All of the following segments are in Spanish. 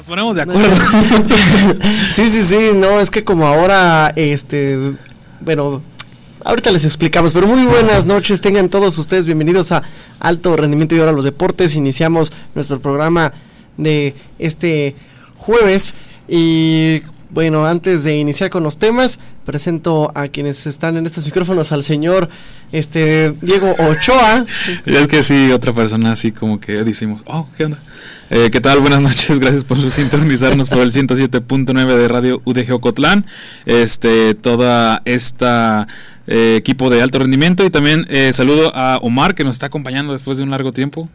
Nos ponemos de acuerdo. sí, sí, sí, no, es que como ahora, este, bueno, ahorita les explicamos, pero muy buenas noches, tengan todos ustedes bienvenidos a Alto Rendimiento y ahora los deportes. Iniciamos nuestro programa de este jueves y bueno, antes de iniciar con los temas, presento a quienes están en estos micrófonos al señor este Diego Ochoa. es que sí, otra persona así como que decimos, oh, ¿qué onda? Eh, ¿Qué tal? Buenas noches, gracias por sintonizarnos por el 107.9 de Radio UDG Ocotlán. Este, toda esta eh, equipo de alto rendimiento y también eh, saludo a Omar que nos está acompañando después de un largo tiempo.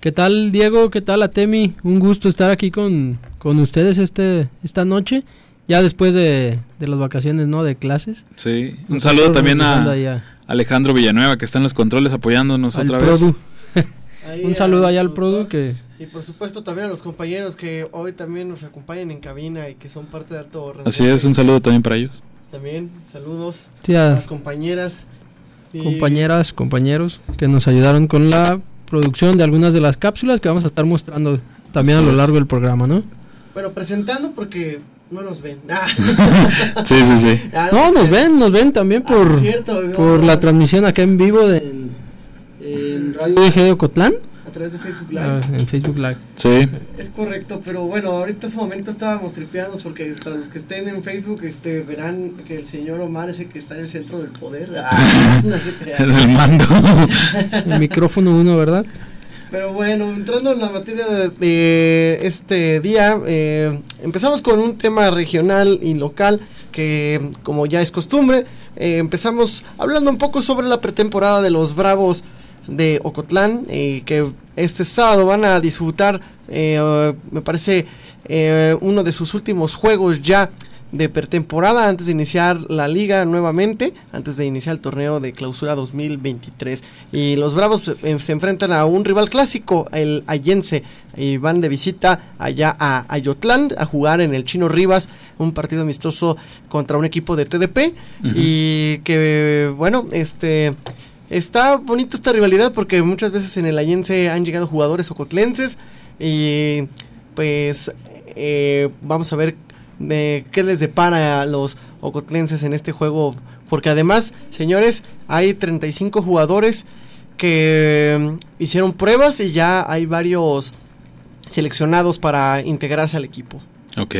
¿Qué tal Diego? ¿Qué tal Atemi? Un gusto estar aquí con, con ustedes este, esta noche ya después de, las vacaciones, ¿no? De clases. Sí, un saludo también a Alejandro Villanueva que está en los controles apoyándonos otra vez. un saludo allá al Produ que... Y por supuesto también a los compañeros que hoy también nos acompañan en cabina y que son parte de Alto Así es, un saludo también para ellos. También, saludos a las compañeras. Compañeras, compañeros que nos ayudaron con la producción de algunas de las cápsulas que vamos a estar mostrando también a lo largo del programa, ¿no? Bueno, presentando porque no nos ven. Ah. sí, sí, sí. no, nos ven, nos ven también ah, por, por la transmisión acá en vivo de, en, Radio de Ocotlán. A través de Facebook Live. Ah, en Facebook Live. Sí. Es correcto, pero bueno, ahorita en ese momento estábamos tripeando porque para los que estén en Facebook este verán que el señor Omar es el que está en el centro del poder. en el mando. el micrófono uno, ¿verdad? Pero bueno, entrando en la materia de, este día, eh, empezamos con un tema regional y local que, como ya es costumbre, eh, empezamos hablando un poco sobre la pretemporada de los Bravos de Ocotlán, eh, que este sábado van a disfrutar, me parece, uno de sus últimos juegos ya de pretemporada antes de iniciar la liga nuevamente, antes de iniciar el torneo de clausura 2023. Y los Bravos eh, se, enfrentan a un rival clásico, el Allense, y van de visita allá a Ayotlán a jugar en el Chino Rivas, un partido amistoso contra un equipo de TDP. Y que, bueno, este. Está bonito esta rivalidad porque muchas veces en el Allense han llegado jugadores ocotlenses y pues eh, vamos a ver de qué les depara a los ocotlenses en este juego. Porque además, señores, hay 35 jugadores que mm, hicieron pruebas y ya hay varios seleccionados para integrarse al equipo. Ok.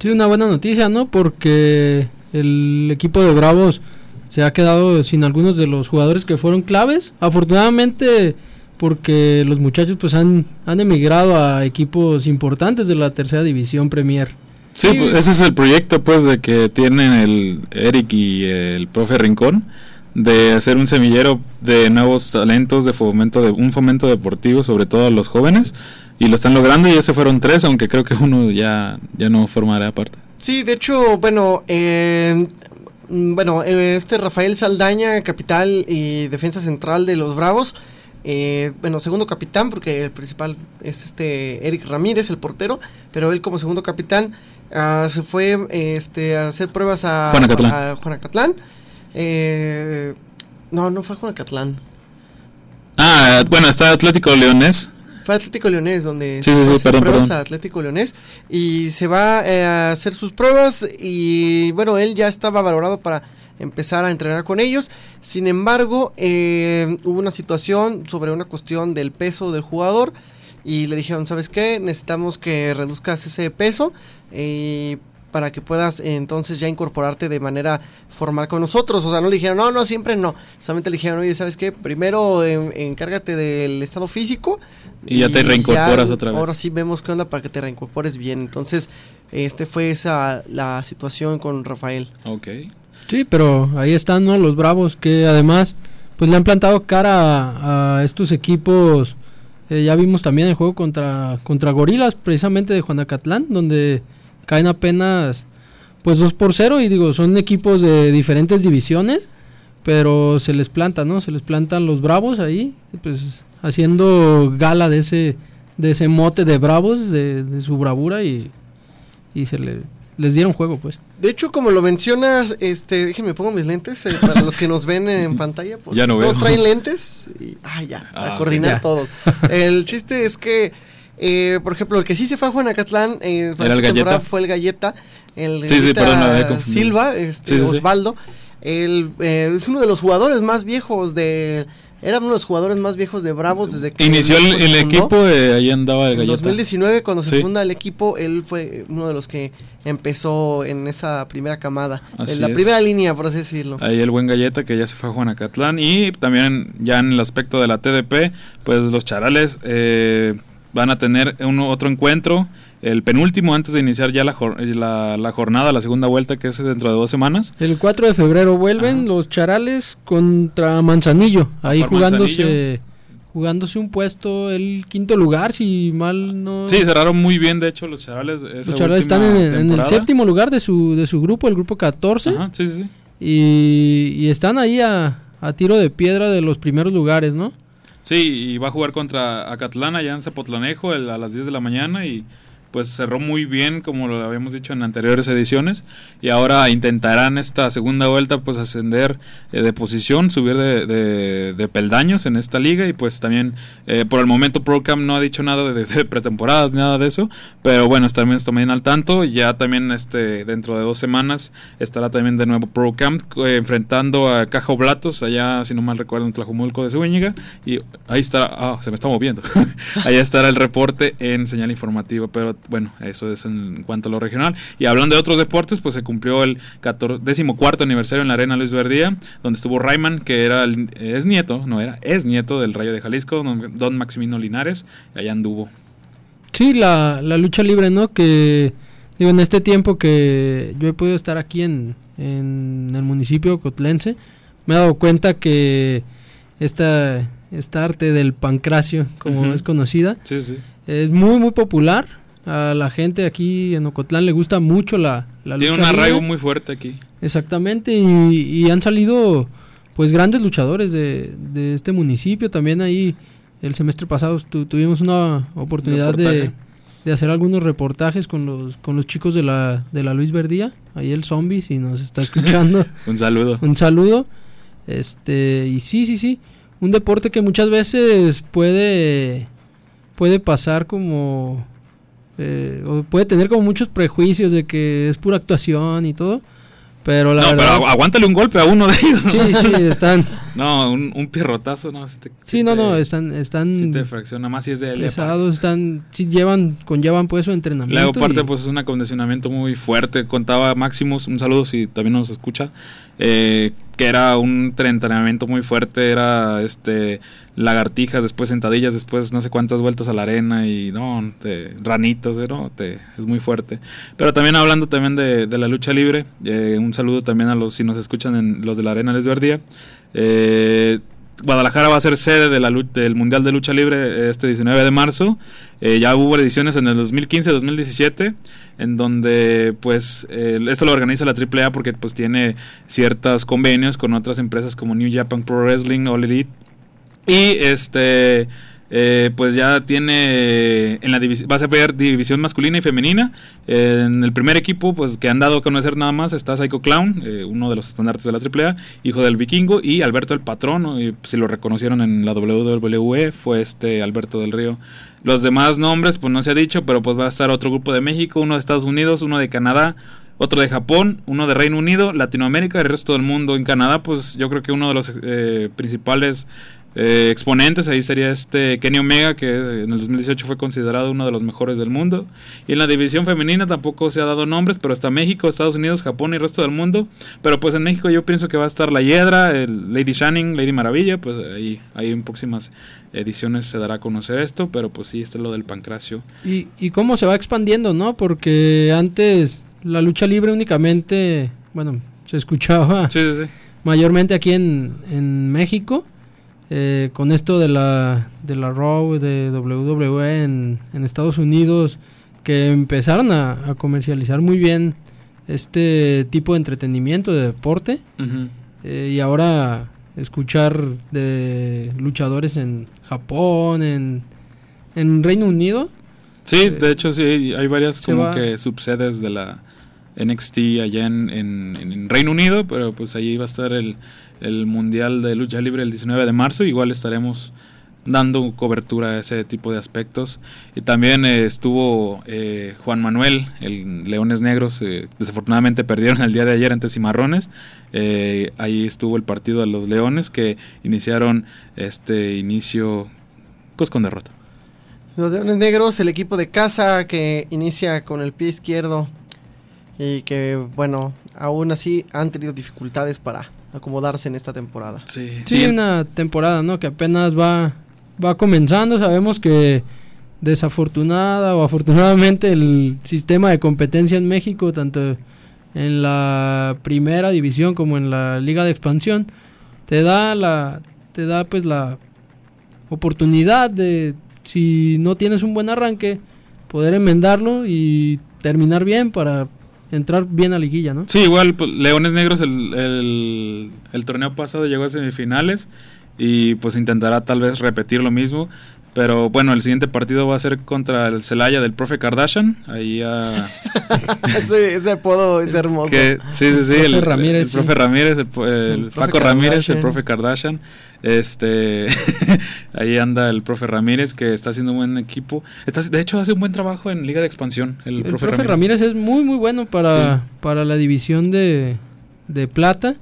Sí, una buena noticia, ¿no? Porque el equipo de Bravos se ha quedado sin algunos de los jugadores que fueron claves. Afortunadamente, porque los muchachos pues han, han emigrado a equipos importantes de la tercera división Premier. Sí, pues, ese es el proyecto pues de que tienen el Eric y el profe Rincón de hacer un semillero de nuevos talentos de fomento de un fomento deportivo sobre todo a los jóvenes y lo están logrando y ya se fueron tres aunque creo que uno ya ya no formará parte. Sí de hecho bueno eh, bueno este Rafael Saldaña capital y defensa central de los Bravos eh, bueno, segundo capitán, porque el principal es este Eric Ramírez, el portero, pero él como segundo capitán Ah, se fue este, a hacer pruebas a Juanacatlán. Eh, no, no fue a Juanacatlán. Ah, bueno, está Atlético Leonés. Fue Atlético Leonés donde se sí, sí, pruebas a Atlético Leonés y se va eh, a hacer sus pruebas y bueno, él ya estaba valorado para empezar a entrenar con ellos. Sin embargo, eh, hubo una situación sobre una cuestión del peso del jugador y le dijeron, ¿sabes qué? Necesitamos que reduzcas ese peso y para que puedas entonces ya incorporarte de manera formal con nosotros. O sea, no le dijeron, no, no, siempre no. Solamente le dijeron, oye, ¿sabes qué? Primero encárgate del estado físico. Y ya te reincorporas otra vez. Ahora sí vemos qué onda para que te reincorpores bien. Entonces, este fue esa la situación con Rafael. Ok. Sí, pero ahí están, ¿no? Los bravos que además, pues le han plantado cara a estos equipos eh, ya vimos también el juego contra, contra Gorilas, precisamente de Juanacatlán, donde caen apenas pues 2 por 0 y digo, son equipos de diferentes divisiones, pero se les planta, ¿no? Se les plantan los bravos ahí, pues haciendo gala de ese, de ese mote de bravos, de, de su bravura y, y se le les dieron juego, pues. De hecho, como lo mencionas, este, déjenme pongo mis lentes eh, para los que nos ven en pantalla. ya no todos traen lentes y, ah, ya, para coordinar todos. El chiste es que Eh, por ejemplo, el que sí se fue a Juanacatlán eh, ¿Era el Galleta? fue el Galleta. El Sí, perdón. Silva, este, Sí, sí, sí. Osvaldo. Él, eh, es uno de los jugadores más viejos de... Era uno de los jugadores más viejos de Bravos desde que Inició el, el equipo, eh, ahí andaba el En galleta. 2019, cuando se Sí. funda el equipo, él fue uno de los que empezó en esa primera camada. Así en la es. primera línea, por así decirlo. Ahí el buen galleta que ya se fue a Juanacatlán. Y también ya en el aspecto de la TDP, pues los charales eh, van a tener uno, otro encuentro, el penúltimo antes de iniciar ya la, jor- la, la jornada, la segunda vuelta que es dentro de dos semanas. El 4 de febrero vuelven Ajá. los charales contra Manzanillo. Ahí Por jugándose Manzanillo. jugándose un puesto, el quinto lugar, si mal no. Sí, cerraron muy bien, de hecho, los charales. esa los charales están en, el séptimo lugar de su, de su grupo, el grupo 14. Ajá, sí, sí, sí. Y, y están ahí a, a tiro de piedra de los primeros lugares, ¿no? Sí, y va a jugar contra Acatlán allá en Zapotlanejo el- a las 10 de la mañana y pues cerró muy bien como lo habíamos dicho en anteriores ediciones y ahora intentarán esta segunda vuelta pues ascender eh, de posición, subir de, de- de peldaños en esta liga y pues también eh, por el momento Procam no ha dicho nada de, de pretemporadas, nada de eso, pero bueno, también también al tanto, ya también este dentro de dos semanas estará también de nuevo Procam eh, enfrentando a Caja Oblatos allá si no mal recuerdo en Tlajumulco de Zúñiga y ahí estará, ah, se me está moviendo. Allá estará el reporte en señal informativa, pero bueno, eso es en cuanto a lo regional. Y hablando de otros deportes, pues se cumplió el 14, 14 aniversario en la Arena Luis Verdía, donde estuvo Rayman, que era el- es nieto, no era, es nieto del Rayo de Jalisco, don, Maximino Linares, y allá anduvo. Sí, la, la lucha libre, ¿no? Que digo, en este tiempo que yo he podido estar aquí en, en el municipio cotlense, me he dado cuenta que esta, esta arte del pancracio, como es conocida, Sí, sí. es muy, muy popular. A la gente aquí en Ocotlán le gusta mucho la, la Tiene lucha un arraigo libre. muy fuerte aquí. Exactamente, y, y han salido pues grandes luchadores de, de este municipio. También ahí el semestre pasado tu- tuvimos una oportunidad de, de hacer algunos reportajes con los, con los chicos de la, de la Luis Verdía, ahí el zombie, si nos está escuchando, Un saludo. un saludo. Este, y sí, sí, sí, un deporte que muchas veces puede, puede pasar como... eh, o puede tener como muchos prejuicios de que es pura actuación y todo, pero la no, verdad... pero agu- aguántale un golpe a uno de ellos. Sí, sí, están. No, un, un pierrotazo, no. Si te, Sí, si no, te- no, están, están si te fracciona más si es de pesados, están, sí llevan, conllevan pues su entrenamiento. Luego aparte y- pues es un acondicionamiento muy fuerte. Contaba Maximus, un saludo si también nos escucha, eh, que era un tre- entrenamiento muy fuerte, era este lagartijas, después sentadillas, después no sé cuántas vueltas a la arena y no, te, ranitas, eh, ¿no? Te, es muy fuerte. Pero también hablando también de, de la lucha libre, eh, un saludo también a los si nos escuchan en los de la arena Les Verdía. Eh, Guadalajara va a ser sede del Mundial de Lucha Libre este 19 de marzo. Eh, ya hubo ediciones en el 2015-2017 en donde pues eh, esto lo organiza la AAA porque pues tiene ciertos convenios con otras empresas como New Japan Pro Wrestling, All Elite y este eh, pues ya tiene en la división va a ser división masculina y femenina. En el primer equipo pues que han dado a conocer nada más está Psycho Clown eh, uno de los estandartes de la AAA hijo del vikingo y Alberto el patrón si lo reconocieron en la WWE fue este Alberto del Río. Los demás nombres pues no se ha dicho pero pues va a estar otro grupo de México uno de Estados Unidos uno de Canadá otro de Japón, uno de Reino Unido, Latinoamérica el resto del mundo. En Canadá, pues yo creo que uno de los eh, principales eh, exponentes ahí sería este Kenny Omega, que en el 2018 fue considerado uno de los mejores del mundo. Y en la división femenina tampoco se ha dado nombres, pero está México, Estados Unidos, Japón y el resto del mundo. Pero pues en México yo pienso que va a estar la Hiedra, el Lady Shining, Lady Maravilla, pues ahí, ahí en próximas ediciones se dará a conocer esto, pero pues sí, este es lo del pancracio. Y, y cómo se va expandiendo, ¿no? Porque antes la lucha libre únicamente, bueno, se escuchaba Sí, sí, sí. mayormente aquí en, en México. Eh, con esto de la, de la Raw, de WWE en, en Estados Unidos, que empezaron a, a comercializar muy bien este tipo de entretenimiento, de deporte. Eh, y ahora escuchar de luchadores en Japón, en, en Reino Unido. Sí, Eh, de hecho sí, hay varias como va- que subsedes de la NXT allá en, en- Reino Unido, pero pues allí va a estar el, el Mundial de Lucha Libre el 19 de marzo, igual estaremos dando cobertura a ese tipo de aspectos. Y también eh, estuvo eh, Juan Manuel, el Leones Negros, eh, desafortunadamente perdieron el día de ayer ante Cimarrones. ahí estuvo el partido de los Leones que iniciaron este inicio pues con derrota. Los Leones Negros, el equipo de casa que inicia con el pie izquierdo y que bueno, aún así han tenido dificultades para acomodarse en esta temporada. Sí, sí, una temporada, ¿no? Que apenas va va comenzando, sabemos que desafortunada o afortunadamente el sistema de competencia en México, tanto en la primera división como en la liga de expansión, te da la te da pues la oportunidad de si no tienes un buen arranque poder enmendarlo y terminar bien para entrar bien a liguilla, ¿no? Sí, igual pues, Leones Negros el, el, el torneo pasado llegó a semifinales y pues intentará tal vez repetir lo mismo. Pero bueno, el siguiente partido va a ser contra el Celaya del profe Kardashian. Ahí a... ese, ese, apodo es hermoso. sí, sí, sí. El, Ramírez, el, profe Ramírez, el, Paco Ramírez, el profe Kardashian. Este, ahí anda el profe Ramírez que está haciendo un buen equipo. Está, de hecho, hace un buen trabajo en Liga de Expansión. El, profe, Ramírez. es muy, muy bueno para, para la división de, de plata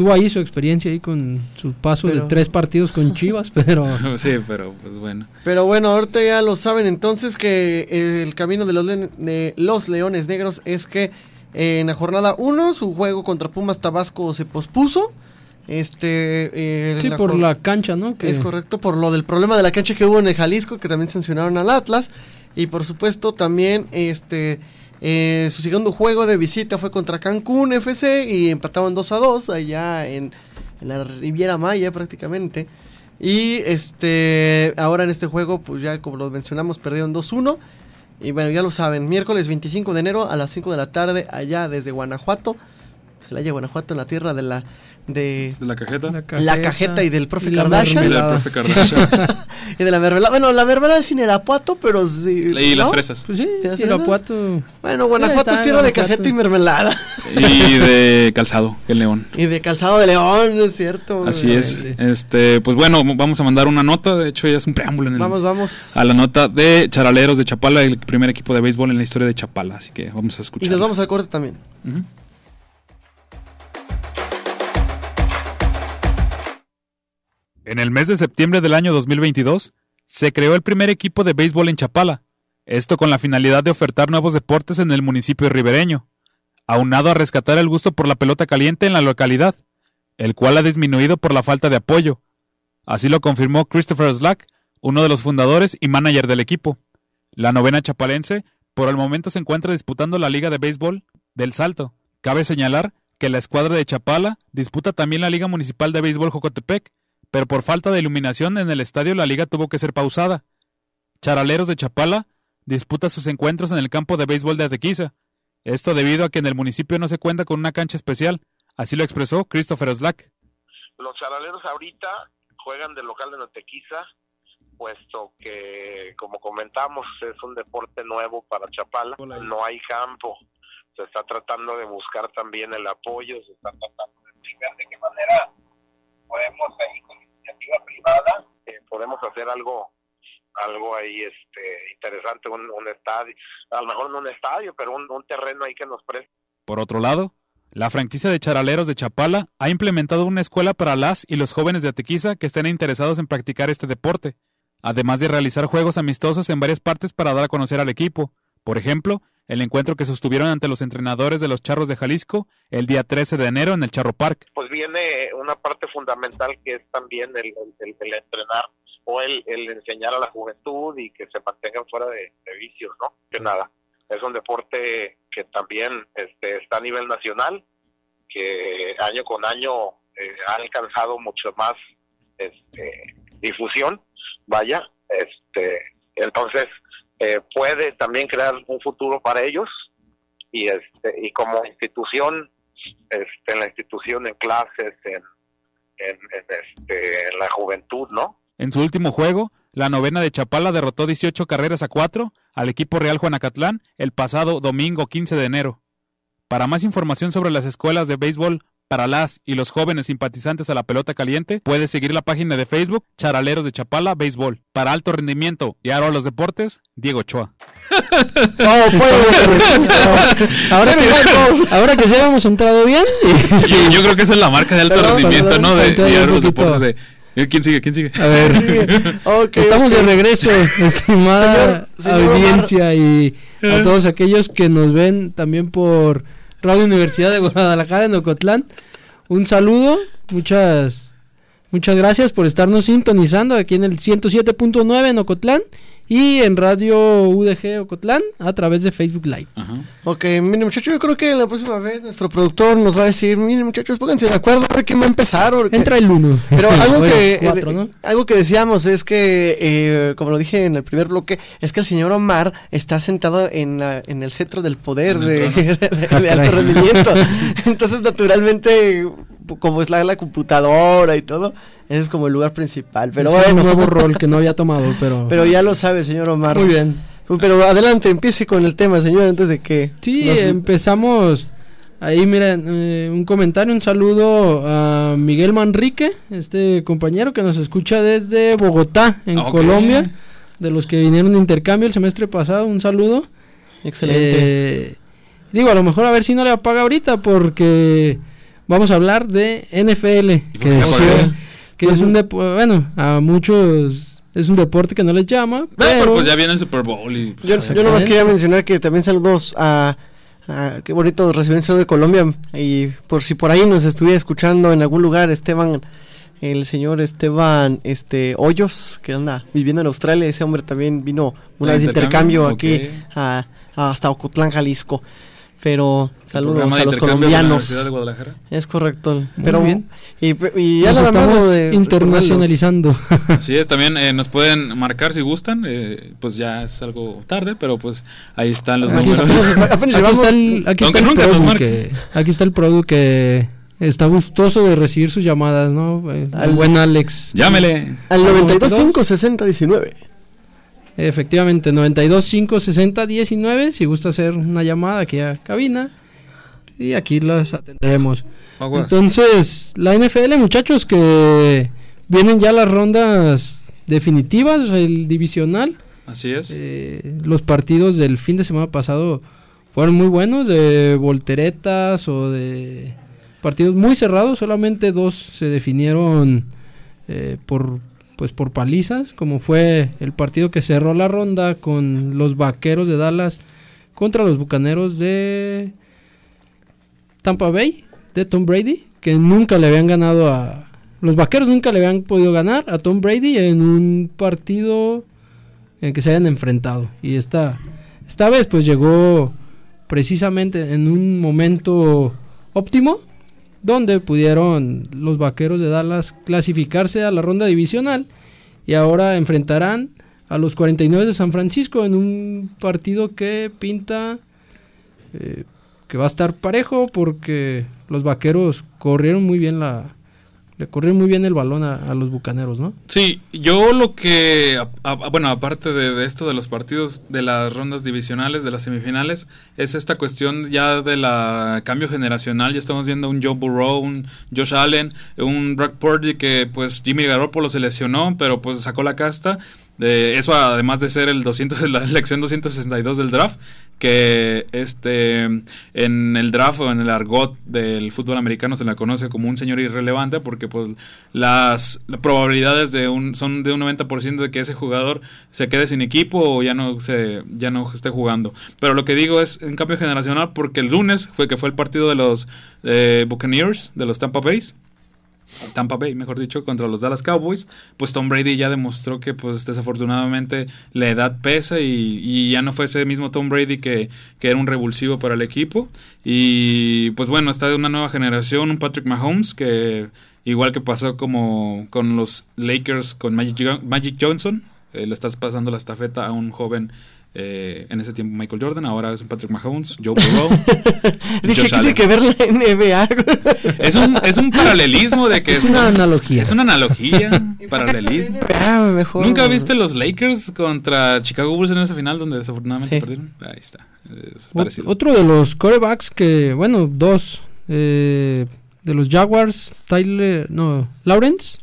tuvo ahí su experiencia ahí con su paso de tres partidos con Chivas, pero... sí, pero pues bueno. Pero bueno, ahorita ya lo saben entonces que el camino de los, de los Leones Negros es que en la jornada 1 su juego contra Pumas Tabasco se pospuso. Este, eh, sí, por la cancha, ¿no? Que... Es correcto, por lo del problema de la cancha que hubo en el Jalisco, que también sancionaron al Atlas. Y por supuesto también este eh, su segundo juego de visita fue contra Cancún FC y empataban 2 a 2 allá en, la Riviera Maya prácticamente. Y este ahora en este juego, pues ya como lo mencionamos, perdieron 2-1. Y bueno, ya lo saben, miércoles 25 de enero a las 5 de la tarde allá desde Guanajuato. La lleva Guanajuato en la tierra de la de, la, cajeta. la cajeta. y del profe Kardashian. Y del profe Kardashian. y de la mermelada. Bueno, la mermelada es sin Irapuato, pero sí. Y las fresas. Pues sí, Irapuato. Bueno, Guanajuato es tierra de cajeta y mermelada. y de calzado, el león. Y de calzado de león, es cierto. Así es. Este, pues bueno, vamos a mandar una nota. De hecho, ya es un preámbulo en el, Vamos, vamos. A la nota de Charaleros de Chapala, el primer equipo de béisbol en la historia de Chapala. Así que vamos a escuchar. Y nos vamos al corte también. En el mes de septiembre del año 2022, se creó el primer equipo de béisbol en Chapala, esto con la finalidad de ofertar nuevos deportes en el municipio ribereño, aunado a rescatar el gusto por la pelota caliente en la localidad, el cual ha disminuido por la falta de apoyo. Así lo confirmó Christopher Slack, uno de los fundadores y manager del equipo. La novena chapalense por el momento se encuentra disputando la Liga de Béisbol del Salto. Cabe señalar que la escuadra de Chapala disputa también la Liga Municipal de Béisbol Jocotepec, pero por falta de iluminación en el estadio la liga tuvo que ser pausada. Charaleros de Chapala disputa sus encuentros en el campo de béisbol de Atequiza. Esto debido a que en el municipio no se cuenta con una cancha especial. Así lo expresó Christopher Slack. Los charaleros ahorita juegan del local de Atequiza, puesto que, como comentamos, es un deporte nuevo para Chapala. No hay campo. Se está tratando de buscar también el apoyo, se está tratando de ver de qué manera podemos ahí con eh, podemos hacer algo algo ahí este interesante, un, estadio, a lo mejor no un estadio, pero un, terreno ahí que nos preste. Por otro lado, la franquicia de charaleros de Chapala ha implementado una escuela para las y los jóvenes de Atequiza que estén interesados en practicar este deporte, además de realizar juegos amistosos en varias partes para dar a conocer al equipo. Por ejemplo, el encuentro que sostuvieron ante los entrenadores de los Charros de Jalisco el día 13 de enero en el Charro Park. Pues viene una parte fundamental que es también el, el, entrenar o el, enseñar a la juventud y que se mantengan fuera de, vicios, ¿no? Que nada, es un deporte que también este, está a nivel nacional, que año con año eh, ha alcanzado mucho más este, difusión, vaya, este, entonces eh, puede también crear un futuro para ellos y este y como institución este, en la institución en clases en, este, en la juventud no en su último juego la novena de Chapala derrotó 18 carreras a 4 al equipo Real Juanacatlán el pasado domingo 15 de enero. Para más información sobre las escuelas de béisbol Para las y los jóvenes simpatizantes a la pelota caliente, puedes seguir la página de Facebook Charaleros de Chapala Béisbol. Para alto rendimiento y ahora los deportes, Diego Ochoa. Oh, pues, ahora, que, ahora que ya hemos entrado bien. Yo, yo creo que esa es la marca de alto rendimiento, ¿no? De, de ahora los deportes de... eh, ¿Quién sigue? ¿Quién sigue? A ver, estamos de regreso, estimada Señor- señor audiencia y a todos aquellos que nos ven también por Radio Universidad de Guadalajara en Ocotlán. Un saludo, muchas muchas gracias por estarnos sintonizando aquí en el 107.9 en Ocotlán y en Radio UDG Ocotlán a través de Facebook Live. Ajá. Ok, miren muchachos, yo creo que la próxima vez nuestro productor nos va a decir, miren muchachos, pónganse de acuerdo a quién va a empezar. porque- Entra el uno. Pero algo Bueno, que cuatro, eh, ¿no? algo que decíamos es que, eh, como lo dije en el primer bloque, es que el señor Omar está sentado en, la- en el centro del poder de, el de alto caray. rendimiento. Entonces, naturalmente, como es la, la computadora y todo, ese es como el lugar principal. Pero es bueno, un nuevo rol que no había tomado, pero pero ya lo sabe, señor Omar. muy bien. Pero adelante, empiece con el tema, señor, antes de que... Sí, nos- empezamos. Ahí, miren, eh, un comentario, un saludo a Miguel Manrique, este compañero que nos escucha desde Bogotá, en. Colombia, de los que vinieron de intercambio el semestre pasado, un saludo. Excelente. Eh, digo, a lo mejor a ver si no le apaga ahorita, porque vamos a hablar de NFL, ¿Y por que, es, apaga? que es un deporte, bueno, a muchos es un deporte que no les llama, pero pero pues ya viene el Super Bowl y... Yo, pues, yo nomás quería mencionar que también saludos a, a- qué bonito recibir de Colombia y por si por ahí nos estuviera escuchando en algún lugar Esteban el señor Esteban este Hoyos que anda viviendo en Australia ese hombre también vino una ¿De vez de intercambio, intercambio? aquí a- hasta Ocotlán Jalisco pero saludos a los intercambio de la de colombianos Guadalajara. es correcto Muy pero bien. y, y ya nos la estamos de internacionalizando. Así es, también eh, nos pueden marcar si gustan, eh, pues ya es algo tarde, pero pues ahí están los Aquí números. apenas Aquí está el, aquí está el produ que, aquí está el produ que está gustoso de recibir sus llamadas, ¿no? Eh, Al- El buen Alex. Llámele. al al 92 5 60 19 Efectivamente, 92 5 60 19. Si gusta hacer una llamada aquí a cabina. Y aquí las atenderemos. Entonces, la NFL, muchachos, que vienen ya las rondas definitivas, el divisional. Así es. Eh, los partidos del fin de semana pasado fueron muy buenos, de volteretas o de partidos muy cerrados. Solamente dos se definieron eh, por pues por palizas, como fue el partido que cerró la ronda con los Vaqueros de Dallas contra los Bucaneros de Tampa Bay, de Tom Brady, que nunca le habían ganado a los Vaqueros nunca le habían podido ganar a Tom Brady en un partido en que se hayan enfrentado. Y esta, esta vez pues llegó precisamente en un momento óptimo donde pudieron los Vaqueros de Dallas clasificarse a la ronda divisional y ahora enfrentarán a los 49 de San Francisco en un partido que pinta eh, que va a estar parejo porque los Vaqueros corrieron muy bien la le corrieron muy bien el balón a, los Bucaneros, ¿no? Sí, yo lo que, a- a- bueno, aparte de, de esto de los partidos de las rondas divisionales, de las semifinales, es esta cuestión ya de la cambio generacional. Ya estamos viendo un Joe Burrow, un Josh Allen, un Brock Purdy que pues Jimmy Garoppolo se lesionó, pero pues sacó la casta. De eso además de ser el 200 la elección 262 del draft que este en el draft o en el argot del fútbol americano se la conoce como un señor irrelevante porque pues las probabilidades de un son de un 90% de que ese jugador se quede sin equipo o ya no se ya no esté jugando. Pero lo que digo es un cambio generacional porque el lunes fue que fue el partido de los eh, Buccaneers de los Tampa Bay Tampa Bay, mejor dicho, contra los Dallas Cowboys, pues Tom Brady ya demostró que pues desafortunadamente la edad pesa y, ya no fue ese mismo Tom Brady que, que era un revulsivo para el equipo. Y pues bueno, está de una nueva generación, un Patrick Mahomes que igual que pasó como con los Lakers con Magic, Magic Johnson, eh, le estás pasando la estafeta a un joven eh, en ese tiempo Michael Jordan, ahora es un Patrick Mahomes, Joe Burrow. Dije, ¿qué tiene que ver la NBA? Es un, es un paralelismo de que Es una analogía. Es una analogía, paralelismo. NBA, mejor. ¿Nunca viste los Lakers contra Chicago Bulls en esa final donde desafortunadamente Sí. perdieron? Ahí está. Es. Otro de los corebacks que, bueno, dos, eh, de los Jaguars, Tyler, no, Lawrence.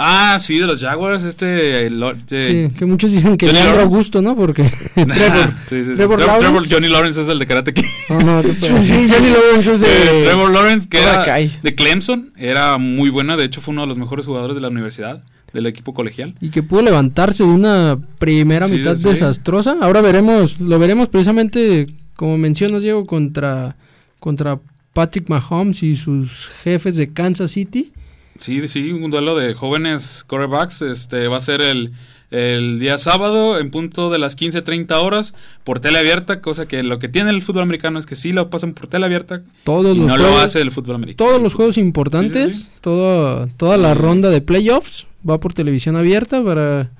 Ah, sí, de los Jaguars, este... el de- Que, que muchos dicen que Johnny Lawrence. Augusto, ¿no? Porque Trevor. sí. Trevor Trevor- Lawrence. Trevor- Johnny Lawrence es el de Karate Kid. No, no. Sí, Johnny Lawrence es Eh, de... Trevor Lawrence, que era de Clemson, era muy buena, de hecho fue uno de los mejores jugadores de la universidad, del equipo colegial. Y que pudo levantarse de una primera Sí, mitad sí. desastrosa. Ahora veremos, lo veremos precisamente, como mencionas, Diego, contra, contra Patrick Mahomes y sus jefes de Kansas City. Sí, sí, un duelo de jóvenes quarterbacks, este va a ser el, el día sábado en punto de las 15.30 horas por tele abierta, cosa que lo que tiene el fútbol americano es que sí lo pasan por tele abierta Todos y los no juegos, lo hace el fútbol americano. todos los juegos importantes, Sí, sí, sí. Toda, toda la ronda de playoffs va por televisión abierta para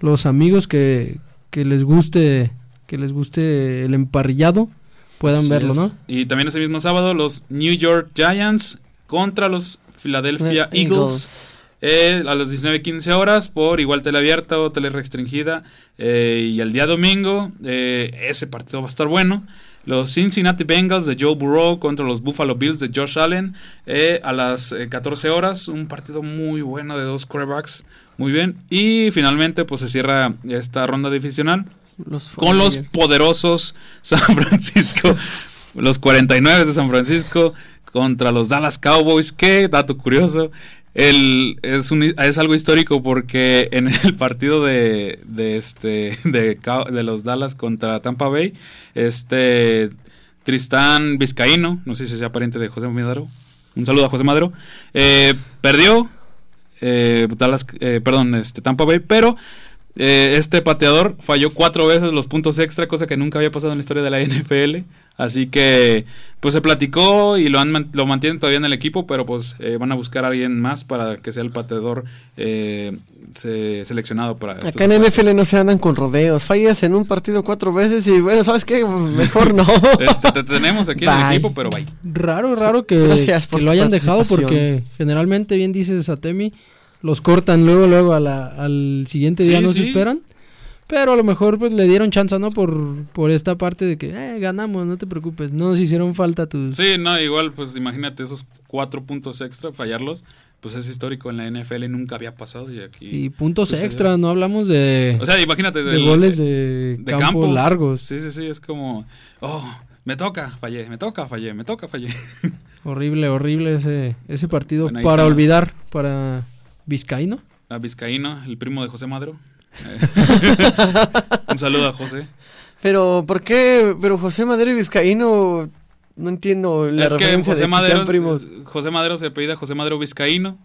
los amigos que, que les guste que les guste el emparrillado puedan verlo, es. ¿no? Y también ese mismo sábado los New York Giants contra los Philadelphia Eh, Eagles. Eh, a las 19.15 horas por igual tele abierta o tele restringida. Eh, y el día domingo, eh, ese partido va a estar bueno. Los Cincinnati Bengals de Joe Burrow contra los Buffalo Bills de Josh Allen a las eh, 14 horas. Un partido muy bueno de dos quarterbacks. Muy bien. Y finalmente pues se cierra esta ronda divisional con los 49ers. poderosos San Francisco, los 49 de San Francisco contra los Dallas Cowboys. Qué dato curioso. El, es, un- es algo histórico porque en el partido de, de este de, los Dallas contra Tampa Bay, este Tristán Vizcaíno, no sé si sea pariente de José Madero, un saludo a José Madero, eh, perdió eh, Dallas, eh, perdón, este Tampa Bay, pero este pateador falló cuatro veces los puntos extra, cosa que nunca había pasado en la historia de la NFL. Así que, pues se platicó y lo, han, man- lo mantienen todavía en el equipo, pero pues eh, van a buscar a alguien más para que sea el pateador eh, se- seleccionado para estos Acá en partidos. NFL no se andan con rodeos. Fallas en un partido cuatro veces y bueno, ¿sabes qué? Mejor no. Este, te tenemos aquí en el equipo, pero bye. Raro, raro que, Gracias por que tu lo hayan dejado porque generalmente, bien dices Atemi, los cortan luego, luego a la- al siguiente día Sí, no se esperan. Pero a lo mejor pues le dieron chance, ¿no? Por, por esta parte de que, eh, ganamos, no te preocupes, no nos hicieron falta tus... Sí, no, igual, pues imagínate esos cuatro puntos extra, fallarlos, pues es histórico en la NFL, nunca había pasado y aquí... Y puntos sucedió. extra, no hablamos de, O sea, imagínate de goles de, de campo, campo. largos. Sí, sí, sí, es como, oh, me toca, fallé, me toca, fallé, me toca, fallé. Horrible, horrible ese, ese partido Bueno, para está. olvidar para Vizcaíno. A Vizcaíno, el primo de José Madero. Un saludo a José. Pero, ¿por qué? Pero José Madero y Vizcaíno, no entiendo la es que José de que Madero, sean primos. José Madero se apellida José Madero Vizcaíno.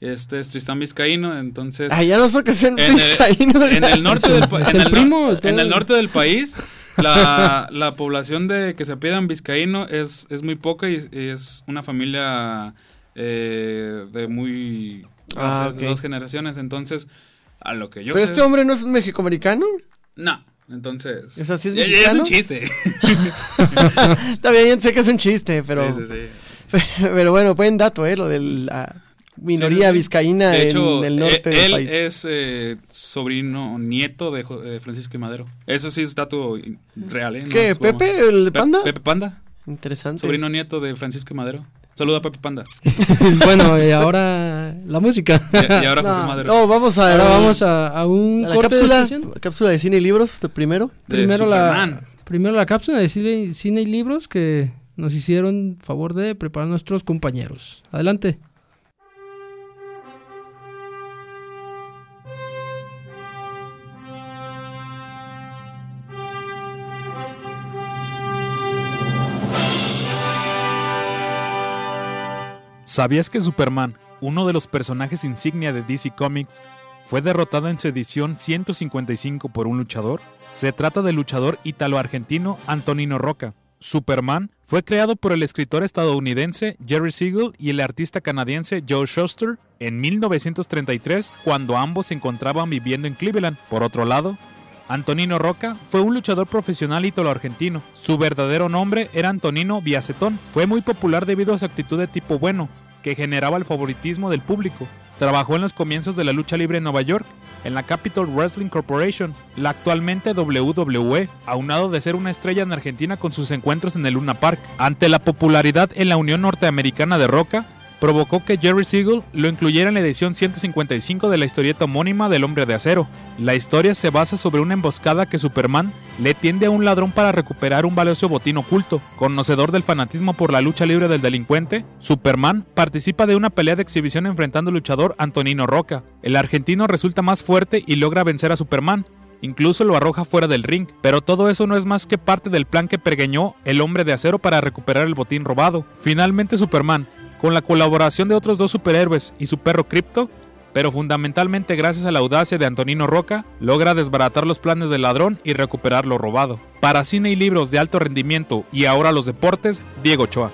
Este es Tristán Vizcaíno, entonces... Ah, ya no es porque sean en el, Vizcaínos. en el norte del pa- Es en el no- en norte del país la, la población de que se apellidan vizcaíno es, es muy poca y, y es una familia eh, de muy Ah, dos generaciones entonces a lo que yo Pero sé este hombre no es mexicoamericano. no entonces O sea, ¿sí es Ya- ya mexicano? un chiste bien, sé que es un chiste, pero, Sí, sí, sí. pero bueno, buen dato, ¿eh? Lo de la minoría vizcaína de hecho en el norte del él país. es eh, sobrino nieto de Francisco y Madero eso sí es dato real ¿eh? No ¿Qué? es. ¿Pepe, el Pe- panda? Pepe Panda Interesante. sobrino nieto de Francisco y Madero Saluda a Pepe Panda. bueno, y ahora la música. Y, y ahora José No, Madero. no, vamos a, Ahora vamos a, a un a la corte de cápsula, cápsula de cine y libros primero. de Primero la, primero la cápsula de cine, cine y libros que nos hicieron favor de preparar nuestros compañeros. Adelante. ¿Sabías que Superman, uno de los personajes insignia de DC Comics, fue derrotado en su edición 155 por un luchador? Se trata del luchador ítalo-argentino Antonino Roca. Superman fue creado por el escritor estadounidense Jerry Siegel y el artista canadiense Joe Shuster en 1933 cuando ambos se encontraban viviendo en Cleveland. Por otro lado, Antonino Roca fue un luchador profesional ítalo-argentino. Su verdadero nombre era Antonino Biacetón. Fue muy popular debido a su actitud de tipo bueno, que generaba el favoritismo del público. Trabajó en los comienzos de la lucha libre en Nueva York, en la Capital Wrestling Corporation, la actualmente WWE, aunado de ser una estrella en Argentina con sus encuentros en el Luna Park. Ante la popularidad en la Unión Norteamericana de Roca, provocó que Jerry Siegel lo incluyera en la edición 155 de la historieta homónima del Hombre de Acero. La historia se basa sobre una emboscada que Superman le tiende a un ladrón para recuperar un valioso botín oculto. Conocedor del fanatismo por la lucha libre del delincuente, Superman participa de una pelea de exhibición enfrentando al luchador Antonino Roca. El argentino resulta más fuerte y logra vencer a Superman, Incluso lo arroja fuera del ring, pero todo eso no es más que parte del plan que pergeñó el hombre de acero para recuperar el botín robado. Finalmente Superman, con la colaboración de otros dos superhéroes y su perro Crypto, pero fundamentalmente gracias a la audacia de Antonino Roca, logra desbaratar los planes del ladrón y recuperar lo robado. Para cine y libros de alto rendimiento y ahora los deportes, Diego Choa.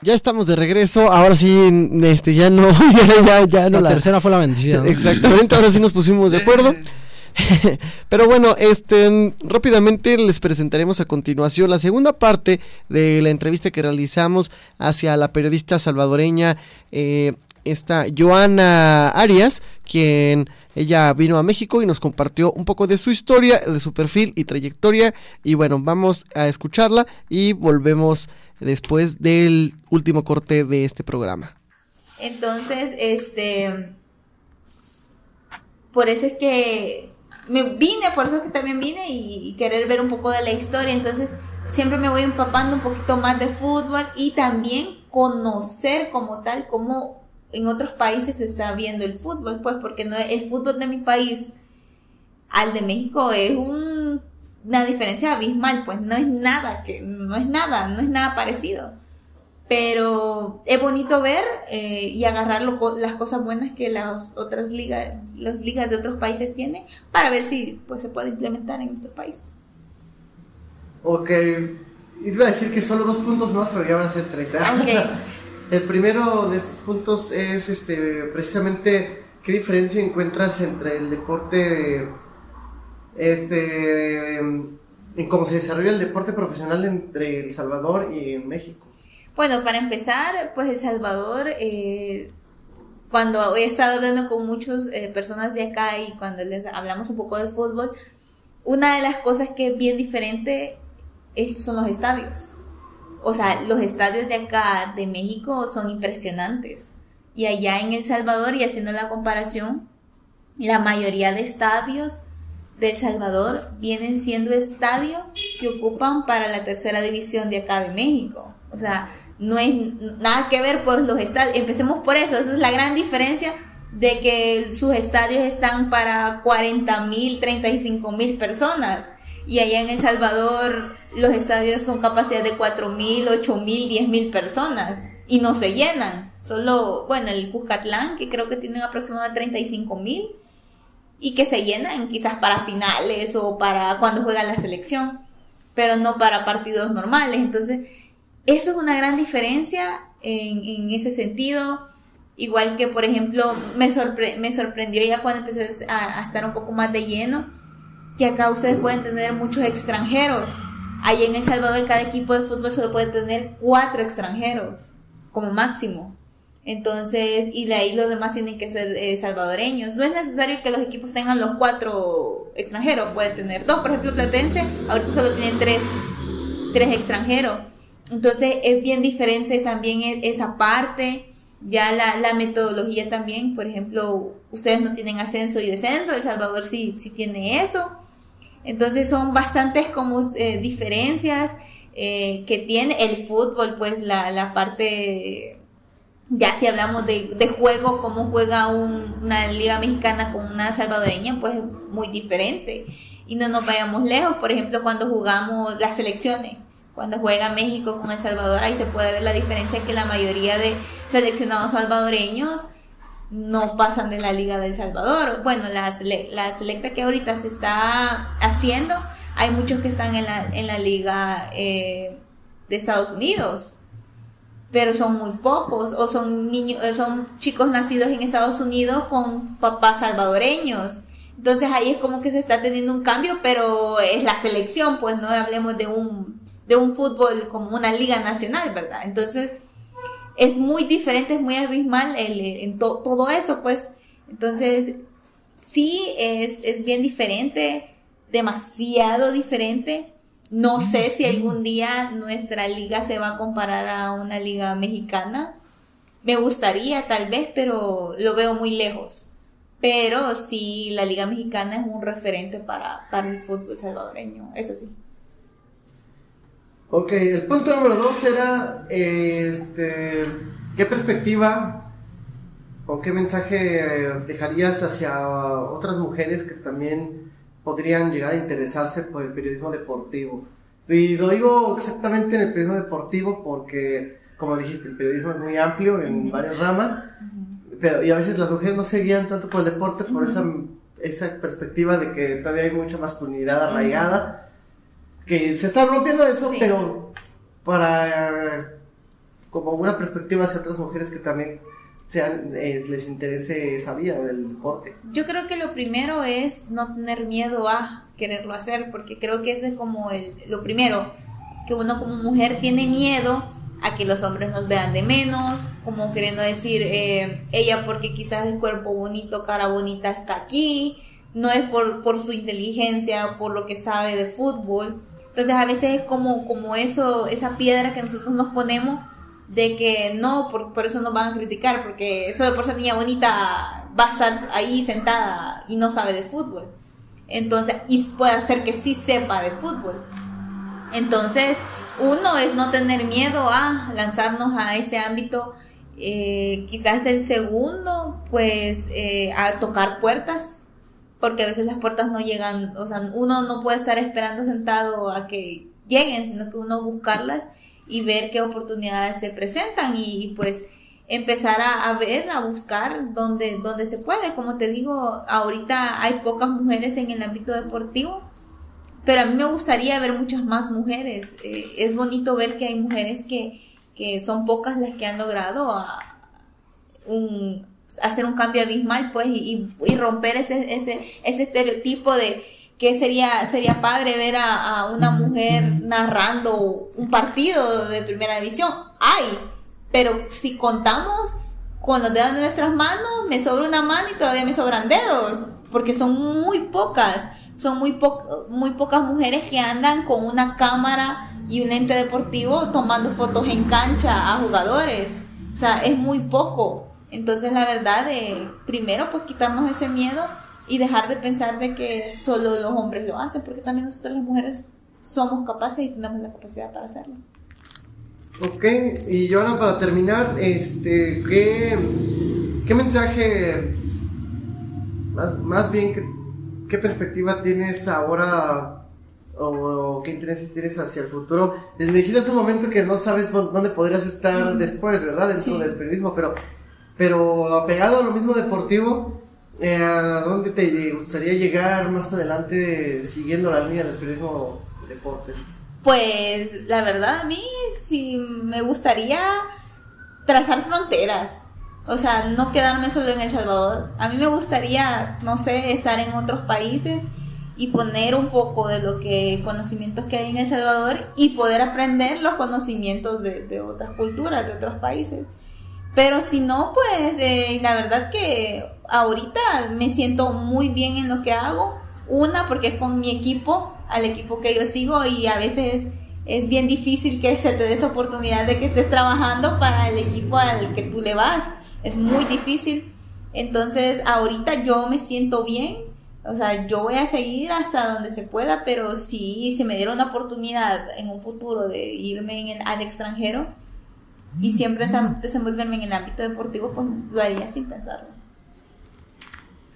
Ya estamos de regreso, ahora sí, este, ya no, ya, ya, no la, tercera fue la bendición. Exactamente, ahora sí nos pusimos de acuerdo. Pero bueno, este rápidamente les presentaremos a continuación la segunda parte de la entrevista que realizamos hacia la periodista salvadoreña eh, esta Joana Arias, quien ella vino a México y nos compartió un poco de su historia, de su perfil y trayectoria. Y bueno, vamos a escucharla y volvemos después del último corte de este programa. Entonces, este, por eso es que me vine, por eso es que también vine y, querer ver un poco de la historia. Entonces, siempre me voy empapando un poquito más de fútbol y también conocer como tal cómo en otros países se está viendo el fútbol, pues porque no el fútbol de mi país al de México es un una diferencia abismal, pues no es nada, que no es nada, no es nada parecido. Pero es bonito ver eh, y agarrar las cosas buenas que las otras ligas, las ligas de otros países tienen para ver si pues, se puede implementar en nuestro país. Ok, iba a decir que solo dos puntos más, pero ya van a ser tres. Okay. El primero de estos puntos es este precisamente qué diferencia encuentras entre el deporte de este, en cómo se desarrolla el deporte profesional entre El Salvador y México. Bueno, para empezar, pues El Salvador, eh, cuando he estado hablando con muchas eh, personas de acá y cuando les hablamos un poco del fútbol, una de las cosas que es bien diferente es, son los estadios. O sea, los estadios de acá, de México, son impresionantes. Y allá en El Salvador, y haciendo la comparación, la mayoría de estadios de El Salvador vienen siendo estadios que ocupan para la tercera división de acá de México. O sea, no es nada que ver pues los estadios. Empecemos por eso, esa es la gran diferencia de que sus estadios están para 40 mil, 35 mil personas. Y allá en El Salvador los estadios son capacidad de 4 mil, 8 mil, 10 mil personas. Y no se llenan. Solo, bueno, el Cuscatlán, que creo que tiene aproximadamente 35 mil y que se llenan quizás para finales o para cuando juega la selección, pero no para partidos normales. Entonces, eso es una gran diferencia en, ese sentido. Igual que, por ejemplo, me, me sorprendió ya cuando empecé a, estar un poco más de lleno, que acá ustedes pueden tener muchos extranjeros. Ahí en El Salvador cada equipo de fútbol solo puede tener cuatro extranjeros como máximo. Entonces, y de ahí los demás tienen que ser eh, salvadoreños. No es necesario que los equipos tengan los cuatro extranjeros, puede tener dos. Por ejemplo, Platense ahorita solo tiene tres, tres extranjeros. Entonces, es bien diferente también e, esa parte. Ya la, metodología también, por ejemplo, ustedes no tienen ascenso y descenso, El Salvador sí, sí tiene eso. Entonces, son bastantes como eh, diferencias eh, que tiene el fútbol, pues la, parte ya si hablamos de, juego, cómo juega una liga mexicana con una salvadoreña, pues es muy diferente. Y no nos vayamos lejos, por ejemplo, cuando jugamos las selecciones, cuando juega México con El Salvador, ahí se puede ver la diferencia que la mayoría de seleccionados salvadoreños no pasan de la Liga del Salvador. Bueno, la, la selecta que ahorita se está haciendo, hay muchos que están en la, en la Liga eh, de Estados Unidos pero son muy pocos o son niños eh, son chicos nacidos en Estados Unidos con papás salvadoreños entonces ahí es como que se está teniendo un cambio pero es la selección pues no hablemos de un de un fútbol como una liga nacional verdad entonces es muy diferente es muy abismal el, en todo eso pues entonces sí es, es bien diferente demasiado diferente No sé si algún día nuestra liga se va a comparar a una liga mexicana. Me gustaría tal vez, pero lo veo muy lejos. Pero sí, la liga mexicana es un referente para, para el fútbol salvadoreño, eso sí. Ok, el punto número dos era, este, ¿qué perspectiva o qué mensaje dejarías hacia otras mujeres que también podrían llegar a interesarse por el periodismo deportivo? Y lo digo exactamente en el periodismo deportivo porque, como dijiste, el periodismo es muy amplio en varias ramas, pero y a veces las mujeres no se guían tanto por el deporte por esa, esa perspectiva de que todavía hay mucha masculinidad arraigada que se está rompiendo eso, pero para como una perspectiva hacia otras mujeres que también sean, les interese esa vía del deporte. Yo creo que lo primero es no tener miedo a quererlo hacer, porque creo que eso es como el, lo primero, que uno como mujer tiene miedo a que los hombres nos vean de menos, como queriendo decir, eh, ella porque quizás el cuerpo bonito, cara bonita está aquí, no es por, por su inteligencia, por lo que sabe de fútbol, entonces a veces es como, como eso, esa piedra que nosotros nos ponemos de que no, por, por eso nos van a criticar, porque eso de por ser niña bonita va a estar ahí sentada y no sabe de fútbol. Entonces, y puede hacer que sí sepa de fútbol. Entonces, uno es no tener miedo a lanzarnos a ese ámbito. Eh, quizás el segundo, pues, eh, a tocar puertas, porque a veces las puertas no llegan, o sea, uno no puede estar esperando sentado a que lleguen, sino que uno buscarlas y ver qué oportunidades se presentan y, pues empezar a, ver, a buscar donde, donde se puede. Como te digo, ahorita hay pocas mujeres en el ámbito deportivo, pero a mí me gustaría ver muchas más mujeres. Eh, es bonito ver que hay mujeres que, que son pocas las que han logrado a un, hacer un cambio abismal, pues, y, y romper ese, ese, ese estereotipo de que sería, sería padre ver a, una mujer narrando un partido de primera división. Hay, pero si contamos con los dedos de nuestras manos, me sobra una mano y todavía me sobran dedos, porque son muy pocas, son muy, muy pocas mujeres que andan con una cámara y un ente deportivo tomando fotos en cancha a jugadores. O sea, es muy poco. Entonces la verdad, de primero pues quitarnos ese miedo y dejar de pensar de que solo los hombres lo hacen, porque también nosotros las mujeres somos capaces y tenemos la capacidad para hacerlo. Ok, y Joana, para terminar, este, ¿qué, qué mensaje, más, más bien, qué, qué perspectiva tienes ahora o, qué interés tienes hacia el futuro? Les dijiste hace un momento que no sabes dónde podrías estar después, ¿verdad? Dentro del periodismo, pero pero apegado a lo mismo deportivo, eh, ¿a dónde te gustaría llegar más adelante siguiendo la línea del periodismo de deportes? Pues la verdad a mí sí me gustaría trazar fronteras. O sea, no quedarme solo en El Salvador. A mí me gustaría, no sé, estar en otros países y poner un poco de lo que conocimientos que hay en El Salvador y poder aprender los conocimientos de, de otras culturas, de otros países. Pero si no, pues eh, la verdad que ahorita me siento muy bien en lo que hago. Una, porque es con mi equipo, al equipo que yo sigo y a veces es bien difícil que se te dé esa oportunidad de que estés trabajando para el equipo al que tú le vas. Es muy difícil. Entonces, ahorita yo me siento bien. O sea, yo voy a seguir hasta donde se pueda, pero si se me diera una oportunidad en un futuro de irme en al extranjero, y siempre desenvolverme en el ámbito deportivo, pues lo haría sin pensarlo.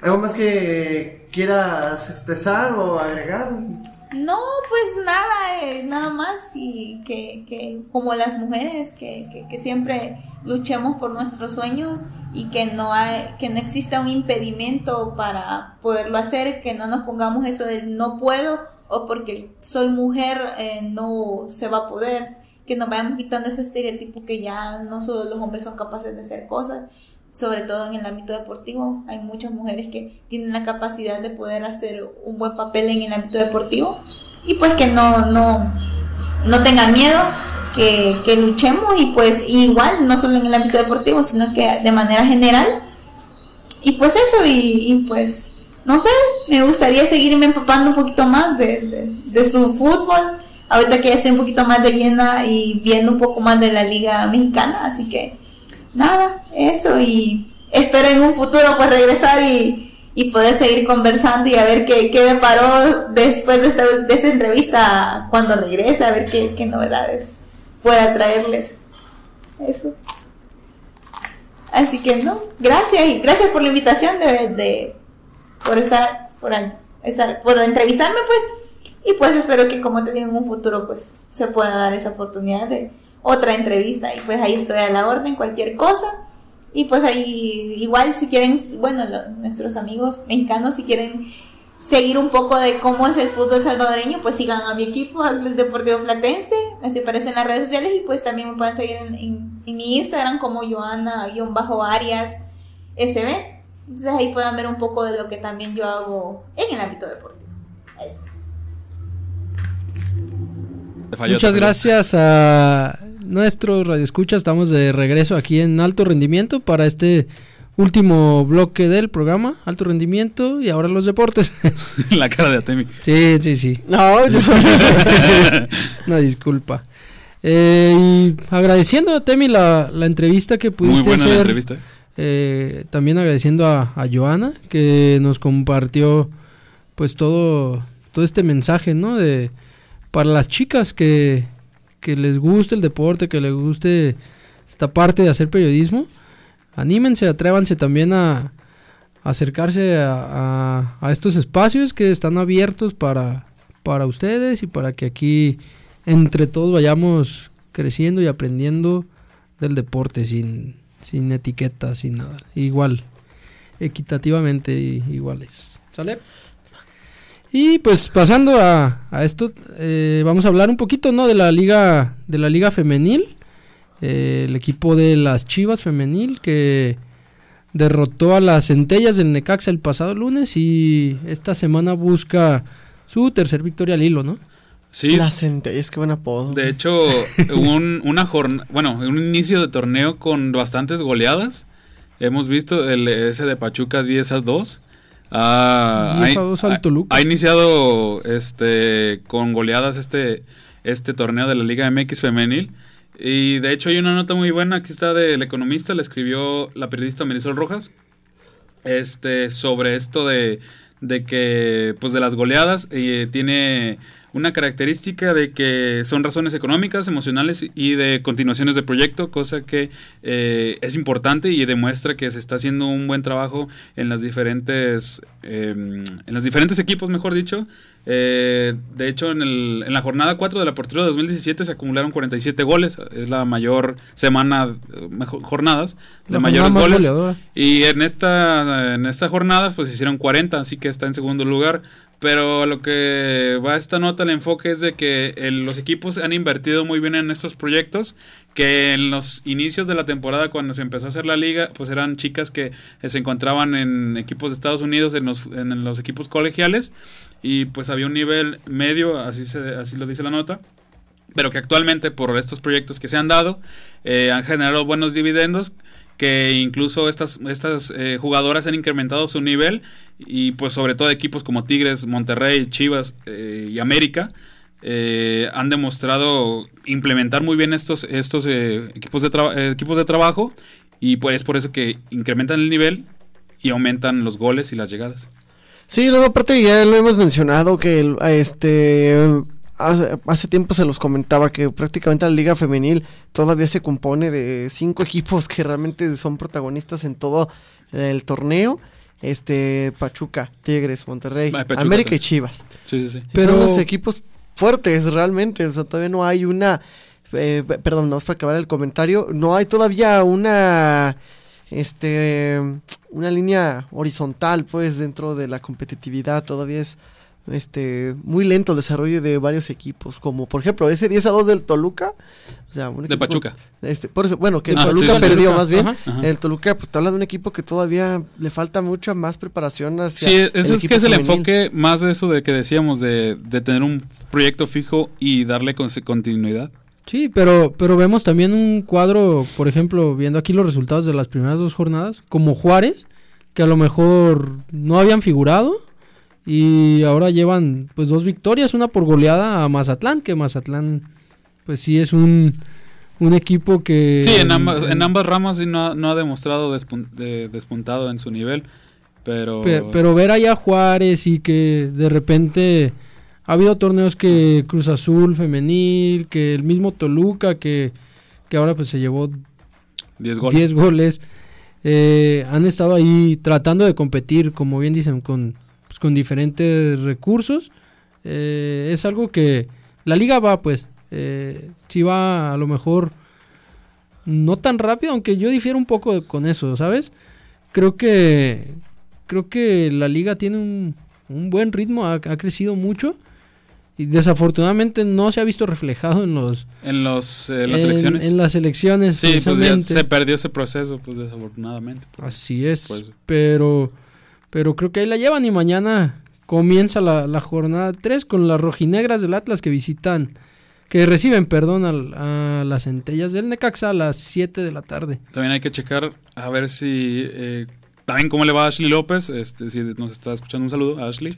¿Algo más que quieras expresar o agregar? No, pues nada, eh, nada más y que, que como las mujeres, que, que, siempre luchemos por nuestros sueños y que no, hay, que no exista un impedimento para poderlo hacer, que no nos pongamos eso de no puedo o porque soy mujer eh, no se va a poder que nos vayamos quitando ese estereotipo que ya no solo los hombres son capaces de hacer cosas, sobre todo en el ámbito deportivo. Hay muchas mujeres que tienen la capacidad de poder hacer un buen papel en el ámbito deportivo y pues que no, no, no tengan miedo, que, que luchemos y pues igual, no solo en el ámbito deportivo, sino que de manera general. Y pues eso, y, pues no sé, me gustaría seguirme empapando un poquito más de, de, de su fútbol ahorita que ya estoy un poquito más de llena y viendo un poco más de la liga mexicana, así que nada, eso y espero en un futuro pues regresar y, y poder seguir conversando y a ver qué, qué me paró después de esta, de esta entrevista cuando regrese, a ver qué, qué novedades pueda traerles. Eso. Así que no, gracias y gracias por la invitación de, de por estar por estar por entrevistarme pues y pues espero que como te digo en un futuro pues se pueda dar esa oportunidad de otra entrevista y pues ahí estoy a la orden cualquier cosa y pues ahí igual si quieren bueno nuestros amigos mexicanos si quieren seguir un poco de cómo es el fútbol salvadoreño, pues sigan a mi equipo, al Deportivo Platense, así aparece en las redes sociales y pues también me pueden seguir en, mi Instagram como Joana-Arias SB. Entonces ahí puedan ver un poco de lo que también yo hago en el ámbito deportivo. Eso. Muchas gracias a nuestros radioescuchas. Estamos de regreso aquí en alto rendimiento para este último bloque del programa, alto rendimiento y ahora los deportes. la cara de Atemi. Sí, sí, sí. No, una disculpa. Eh, y agradeciendo a Atemi la, la entrevista que pudiste Muy buena hacer. la entrevista. Eh, también agradeciendo a, a Joana que nos compartió pues todo todo este mensaje, ¿no? De para las chicas que, que les guste el deporte, que les guste esta parte de hacer periodismo, anímense, atrévanse también a, acercarse a, a, estos espacios que están abiertos para, para ustedes y para que aquí entre todos vayamos creciendo y aprendiendo del deporte sin, sin etiquetas, sin nada. Igual, equitativamente iguales. ¿Sale? Y pues pasando a, a esto, eh, vamos a hablar un poquito, ¿no? De la liga, de la liga femenil. Eh, el equipo de las Chivas femenil que derrotó a las centellas del Necaxa el pasado lunes y esta semana busca su tercer victoria al hilo, ¿no? Sí. Las centellas, qué buen apodo. De hecho, un, una jornada, bueno, un inicio de torneo con bastantes goleadas. Hemos visto el ese de Pachuca 10 a 2. Ah, 10 a 2 al ha, Toluca. ha iniciado este con goleadas este este torneo de la Liga MX femenil. Y de hecho hay una nota muy buena, aquí está del economista, le escribió la periodista Marisol Rojas, este, sobre esto de, de que, pues de las goleadas, eh, tiene una característica de que son razones económicas, emocionales y de continuaciones de proyecto, cosa que eh, es importante y demuestra que se está haciendo un buen trabajo en las diferentes, eh, en los diferentes equipos, mejor dicho. Eh, de hecho, en, el, en, la jornada 4 de la Apertura 2017 se acumularon 47 goles. Es la mayor semana, mejor, jornadas de La mayores goles. goleadora. Y en esta, en esta jornada pues se hicieron 40, así que está en segundo lugar. Pero lo que va esta nota, el enfoque es de que los equipos han invertido muy bien en estos proyectos, que en los inicios de la temporada, cuando se empezó a hacer la liga, pues eran chicas que se encontraban en equipos de Estados Unidos, en los, en los equipos colegiales, y pues había un nivel medio, así, se, así lo dice la nota, pero que actualmente por estos proyectos que se han dado eh, han generado buenos dividendos que incluso estas estas eh, jugadoras han incrementado su nivel y pues sobre todo equipos como Tigres, Monterrey, Chivas eh, y América eh, han demostrado implementar muy bien estos estos equipos de equipos de trabajo y pues es por eso que incrementan el nivel y aumentan los goles y las llegadas. Sí, luego aparte ya lo hemos mencionado que este hace, hace tiempo se los comentaba que prácticamente la liga femenil todavía se compone de cinco equipos que realmente son protagonistas en todo el torneo. Este Pachuca, Tigres, Monterrey, Ah, Pachuca América y. Chivas. Sí, sí, sí. Pero son los equipos fuertes realmente, o sea, todavía no hay una eh, perdón, no para acabar el comentario, no hay todavía una este una línea horizontal pues dentro de la competitividad, todavía es este muy lento el desarrollo de varios equipos, como por ejemplo ese 10 a 2 del Toluca, o sea, un De equipo- Pachuca. Este, por eso, bueno, que el Ah, Toluca sí, sí. perdió Toluca, más bien. ajá. Ajá. El Toluca pues te habla de un equipo que todavía le falta mucha más preparación hacia Sí, el eso es que es el femenil. enfoque más de eso de que decíamos, de, de tener un proyecto fijo y darle con- continuidad. Sí, pero, pero vemos también un cuadro, por ejemplo, viendo aquí los resultados de las primeras dos jornadas, como Juárez, que a lo mejor no habían figurado Y ahora llevan pues dos victorias, una por goleada a Mazatlán, que Mazatlán pues sí es un, un equipo que... Sí, en ambas, en ambas ramas sí no, ha- no ha demostrado despunt- de- despuntado en su nivel, pero... Pe- pero ver allá a Juárez y que de repente ha habido torneos que Cruz Azul femenil, que el mismo Toluca que, que ahora pues se llevó 10 goles. 10 goles, eh, han estado ahí tratando de competir, como bien dicen, con, con diferentes recursos. Eh, es algo que la liga va pues, eh, sí va a lo mejor no tan rápido, aunque yo difiero un poco con eso, ¿sabes? Creo que creo que la liga tiene un, un buen ritmo, ha, ha crecido mucho y desafortunadamente no se ha visto reflejado en los En, los, eh, las en- elecciones. en las elecciones sí, pues ya se perdió ese proceso, pues desafortunadamente. Así es, Pues- pero pero creo que ahí la llevan y mañana comienza la, la jornada 3 con las rojinegras del Atlas que visitan, que reciben, perdón, a, las centellas del Necaxa a las 7 de la tarde. También hay que checar a ver si... eh, también cómo le va a Ashley López, este, si nos está escuchando un saludo a Ashley,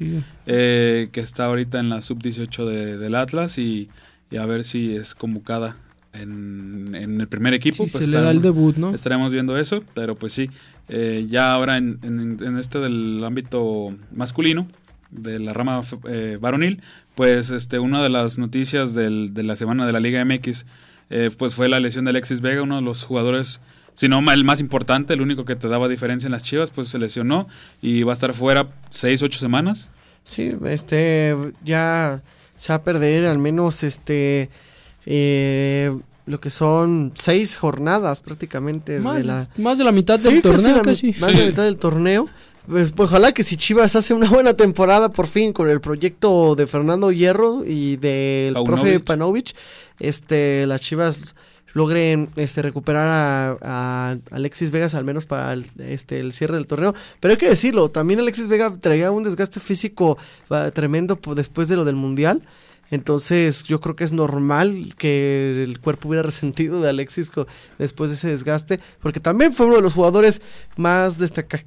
eh, que está ahorita en la sub-18 de, del Atlas y, y a ver si es convocada en, en el primer equipo. Sí, pues se le da el estaremos- debut, ¿no? Estaremos viendo eso, pero pues sí, eh, ya ahora en, en- en este del ámbito masculino, de la rama eh, varonil, pues este una de las noticias del- de la semana de la Liga MX, eh, pues fue la lesión de Alexis Vega, uno de los jugadores, si no el más importante, el único que te daba diferencia en las Chivas, pues se lesionó y va a estar fuera seis, ocho semanas. Sí, este, ya se va a perder al menos, este, eh, lo que son seis jornadas prácticamente Más, de la... más de la mitad del Sí, torneo la casi. Más de la mitad del torneo. Pues, pues, ojalá que si Chivas hace una buena temporada por fin con el proyecto de Fernando Hierro y del Paunovic. profe Panovich, este, las Chivas logren este recuperar a, a Alexis Vegas al menos para el, este el cierre del torneo, pero hay que decirlo, también Alexis Vega traía un desgaste físico tremendo po- después de lo del mundial. Entonces yo creo que es normal que el cuerpo hubiera resentido de Alexis después de ese desgaste, porque también fue uno de los jugadores más destacados.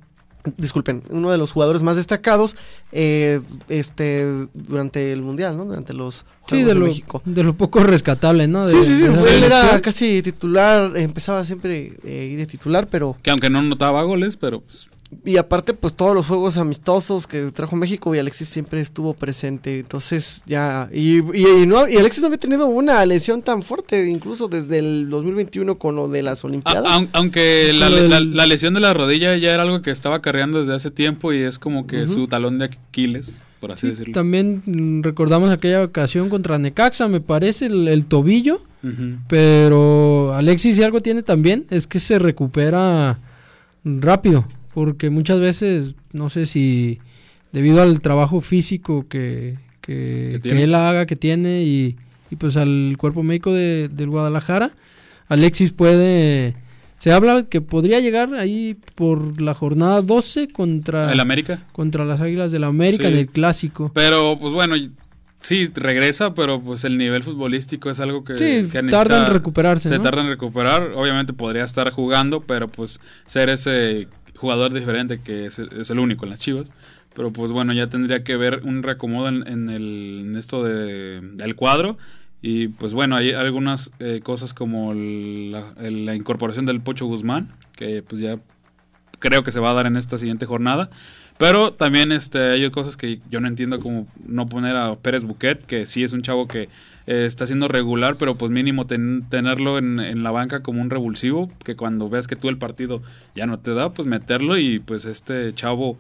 Disculpen, uno de los jugadores más destacados eh, este durante el mundial, ¿no? Durante los Sí, Juegos de de lo, México. de lo poco rescatable, ¿no? Sí, De- sí, sí, él era casi titular, empezaba siempre eh, de titular, pero Que aunque no notaba goles, pero pues, y aparte pues todos los juegos amistosos que trajo México y Alexis siempre estuvo presente, entonces ya y, y, y no y Alexis no había tenido una lesión tan fuerte incluso desde el 2021 con lo de las A- Olimpiadas. aun- aunque la, lesión de la rodilla ya era algo que estaba cargando desde hace tiempo y es como que su talón de Aquiles, por así Sí, decirlo. también mm, recordamos aquella ocasión contra Necaxa, me parece, el, el tobillo. Pero Alexis si algo tiene también es que se recupera rápido, porque muchas veces, no sé si debido al trabajo físico que, que, él haga, que tiene, y, y pues al cuerpo médico de, del Guadalajara, Alexis puede... Se habla que podría llegar ahí por la jornada 12 contra, El América. contra las Águilas del América Sí. en el clásico. Pero pues bueno, sí, regresa, pero pues el nivel futbolístico es algo que, Sí, que tarda en recuperarse. Se ¿no? tarda en recuperar. Obviamente podría estar jugando, pero pues ser ese jugador diferente que es, es el único en las Chivas. Pero pues bueno, ya tendría que ver un reacomodo en, el, esto de, del cuadro. Y pues bueno, hay algunas eh, cosas como la, la incorporación del Pocho Guzmán, que pues ya creo que se va a dar en esta siguiente jornada. Pero también este, hay cosas que yo no entiendo como no poner a Pérez Buquet, que sí es un chavo que eh, está siendo regular, pero pues mínimo ten- tenerlo en, en la banca como un revulsivo, que cuando veas que tú el partido ya no te da, pues meterlo y pues este chavo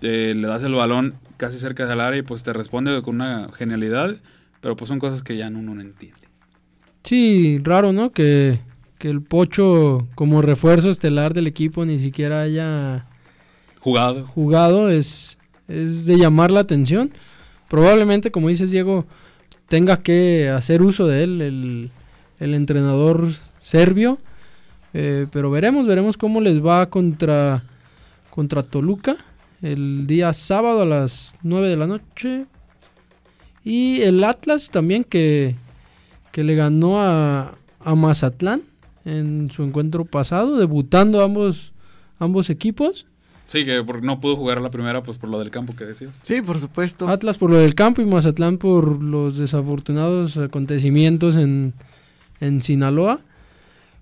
eh, le das el balón casi cerca del área y pues te responde con una genialidad, pero pues son cosas que ya uno no entiende. Sí, raro, ¿no? Que, que el Pocho como refuerzo estelar del equipo ni siquiera haya Jugado. jugado es, es de llamar la atención. Probablemente, como dices Diego, tenga que hacer uso de él el, el entrenador serbio. Eh, pero veremos, veremos cómo les va contra, contra Toluca el día sábado a las 9 de la noche. Y el Atlas también que, que le ganó a, a Mazatlán en su encuentro pasado, debutando ambos, ambos equipos. Sí, que por- no pudo jugar la primera, pues por lo del campo que decías. Sí, por supuesto. Atlas por lo del campo y Mazatlán por los desafortunados acontecimientos en, en Sinaloa.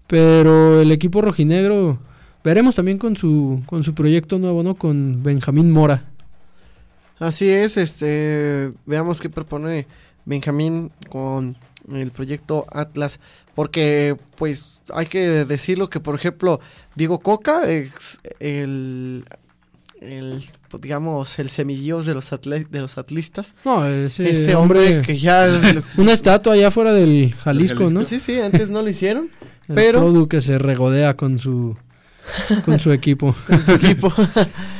Pero el equipo rojinegro, veremos también con su, con su proyecto nuevo, ¿no? Con Benjamín Mora. Así es, este, veamos qué propone Benjamín con el proyecto Atlas, porque pues hay que decirlo que por ejemplo Diego Coca es el, el pues, digamos el semillos de los atle- de los atlistas, No, ese, ese hombre, que ya Una estatua allá fuera del Jalisco, ¿no? sí sí antes no lo hicieron El pero- Produ que se regodea con su, con su equipo. con su equipo.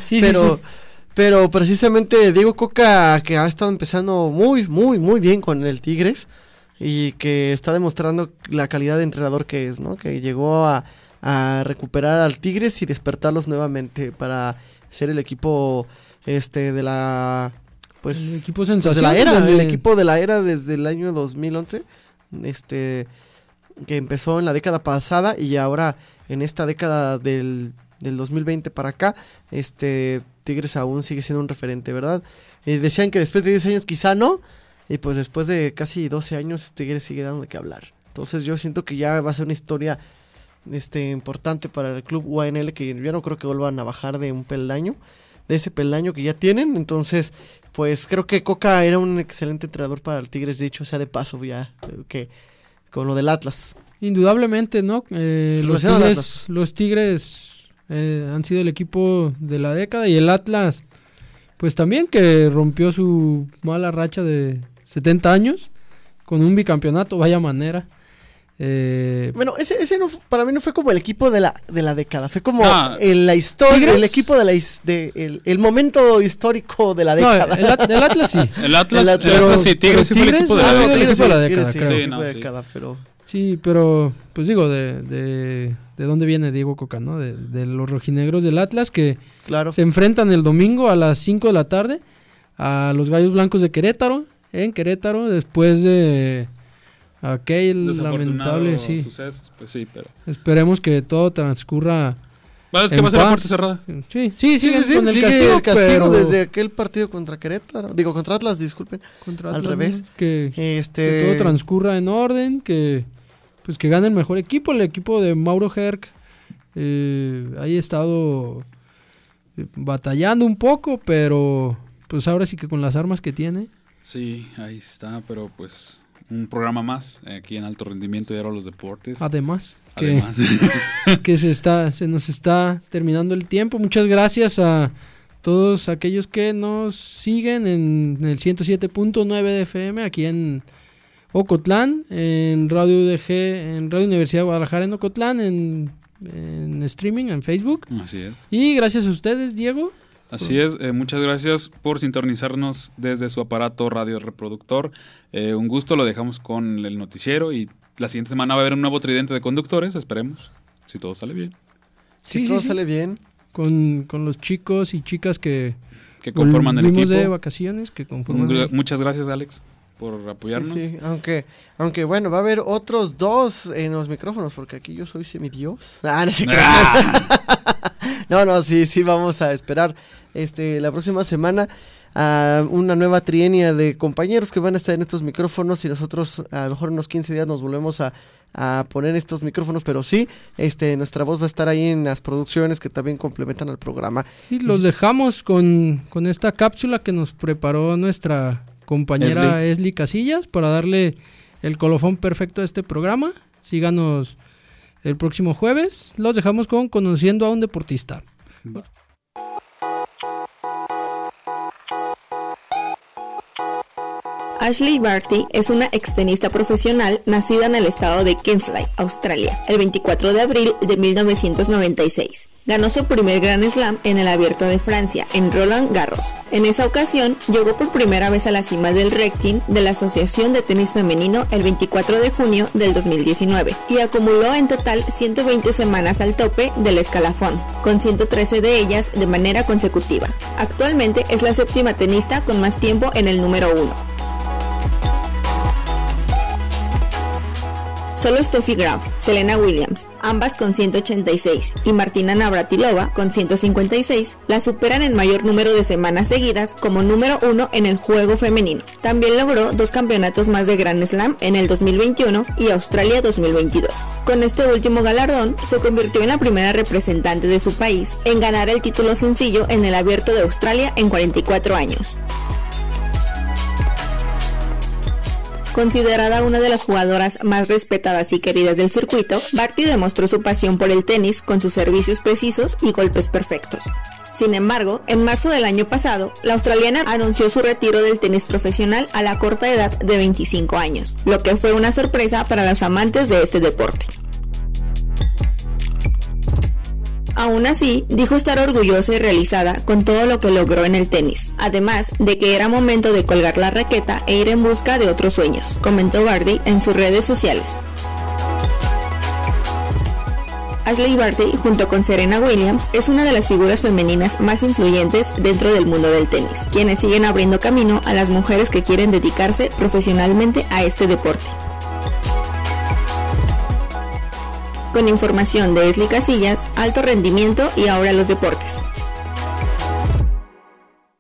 Sí, sí, pero, sí. pero precisamente Diego Coca, que ha estado empezando muy, muy, muy bien con el Tigres y que está demostrando la calidad de entrenador que es, ¿no? Que llegó a, a recuperar al Tigres y despertarlos nuevamente para ser el equipo este de la pues el equipo pues, de la era, el equipo de la era desde el año 2011, este, que empezó en la década pasada y ahora en esta década del, del 2020 para acá, este, Tigres aún sigue siendo un referente, ¿verdad? Y decían que después de 10 años quizá no, y pues después de casi 12 años Tigres sigue dando de qué hablar. Entonces yo siento que ya va a ser una historia este, importante para el club UANL que yo no creo que vuelvan a bajar de un peldaño, de ese peldaño que ya tienen, entonces pues creo que Coca era un excelente entrenador para el Tigres, dicho sea de paso, ya que con lo del Atlas. Indudablemente, ¿no? Eh, los, tigres, los Tigres eh, han sido el equipo de la década y el Atlas, pues también que rompió su mala racha de 70 años con un bicampeonato, vaya manera. Eh, Bueno, ese, ese no, para mí no fue como el equipo de la, de la década, fue como en la historia, ¿Tigres? el equipo de la de, el, el momento histórico de la no, década. el, At- el Atlas sí. El Atlas, El el Atlas. Sí, Tigres sí fue el Tigres, equipo de la no, década. Tigres fue la Tigres década, sí, creo. el Sí, equipo no, de sí. década, pero Sí, pero pues digo, de, de, de dónde viene Diego Coca, ¿no? De, de los rojinegros del Atlas que claro. se enfrentan el domingo a las 5 de la tarde a los Gallos Blancos de Querétaro, en Querétaro, después de aquel lamentable, sí. sucesos, pues sí, pero... Esperemos que todo transcurra. Va, es que En va a ser la puerta cerrada. Sí, sí, Sí, sí, sí, sí, con el sigue castigo, el castigo pero desde aquel partido contra Querétaro, digo contra Atlas, disculpen, contra al revés. Que, que este todo transcurra en orden, que pues que gane el mejor equipo, el equipo de Mauro Herc. Eh, ahí ha estado eh, batallando un poco, pero pues ahora sí que con las armas que tiene. Sí, ahí está, pero pues un programa más eh, aquí en alto rendimiento y ahora los deportes. Además, que, se está se nos está terminando el tiempo. Muchas gracias a todos aquellos que nos siguen en el 107.9 de FM aquí en Ocotlán, en Radio UDG, en Radio Universidad de Guadalajara en Ocotlán, en, en streaming, en Facebook. así es. Y gracias a ustedes, Diego. Así es, eh, muchas gracias por sintonizarnos desde su aparato radio reproductor. Eh, un gusto, lo dejamos con el noticiero y la siguiente semana va a haber un nuevo tridente de conductores, esperemos, si todo sale bien, si todo sí, sí. sale bien, Con, con los chicos y chicas que que conforman el equipo. de vacaciones, que conforman muchas gracias, Alex, por apoyarnos. Sí, sí, aunque, aunque bueno, va a haber otros dos en los micrófonos, porque aquí yo soy semidios. Ah, no, sé no, no, sí, sí, vamos a esperar este la próxima semana a una nueva trienia de compañeros que van a estar en estos micrófonos y nosotros a lo mejor en unos 15 días nos volvemos a, a poner estos micrófonos, pero sí, este nuestra voz va a estar ahí en las producciones que también complementan al programa. Y los dejamos con, con esta cápsula que nos preparó nuestra compañera Esli Casillas para darle el colofón perfecto a este programa. Síganos el próximo jueves. Los dejamos con Conociendo a un deportista. Ashley Barty es una extenista profesional nacida en el estado de Queensland, Australia, el 24 de abril de 1996. Ganó su primer Grand Slam en el Abierto de Francia, en Roland Garros. En esa ocasión, llegó por primera vez a la cima del ranking de la Asociación de Tenis Femenino el 24 de junio del 2019 y acumuló en total 120 semanas al tope del escalafón, con 113 de ellas de manera consecutiva. Actualmente es la séptima tenista con más tiempo en el número uno. Solo Steffi Graf, Selena Williams, ambas con 186, y Martina Navratilova con 156, la superan en mayor número de semanas seguidas como número uno en el juego femenino. También logró dos campeonatos más de Grand Slam en el 2021 y Australia 2022. Con este último galardón, se convirtió en la primera representante de su país en ganar el título sencillo en el Abierto de Australia en 44 años. Considerada una de las jugadoras más respetadas y queridas del circuito, Barty demostró su pasión por el tenis con sus servicios precisos y golpes perfectos. Sin embargo, en marzo del año pasado, la australiana anunció su retiro del tenis profesional a la corta edad de 25 años, lo que fue una sorpresa para los amantes de este deporte. Aún así, dijo estar orgullosa y realizada con todo lo que logró en el tenis, además de que era momento de colgar la raqueta e ir en busca de otros sueños, comentó Barty en sus redes sociales. Ashley Barty, junto con Serena Williams, es una de las figuras femeninas más influyentes dentro del mundo del tenis, quienes siguen abriendo camino a las mujeres que quieren dedicarse profesionalmente a este deporte. Con información de Esli Casillas, alto rendimiento y ahora los deportes.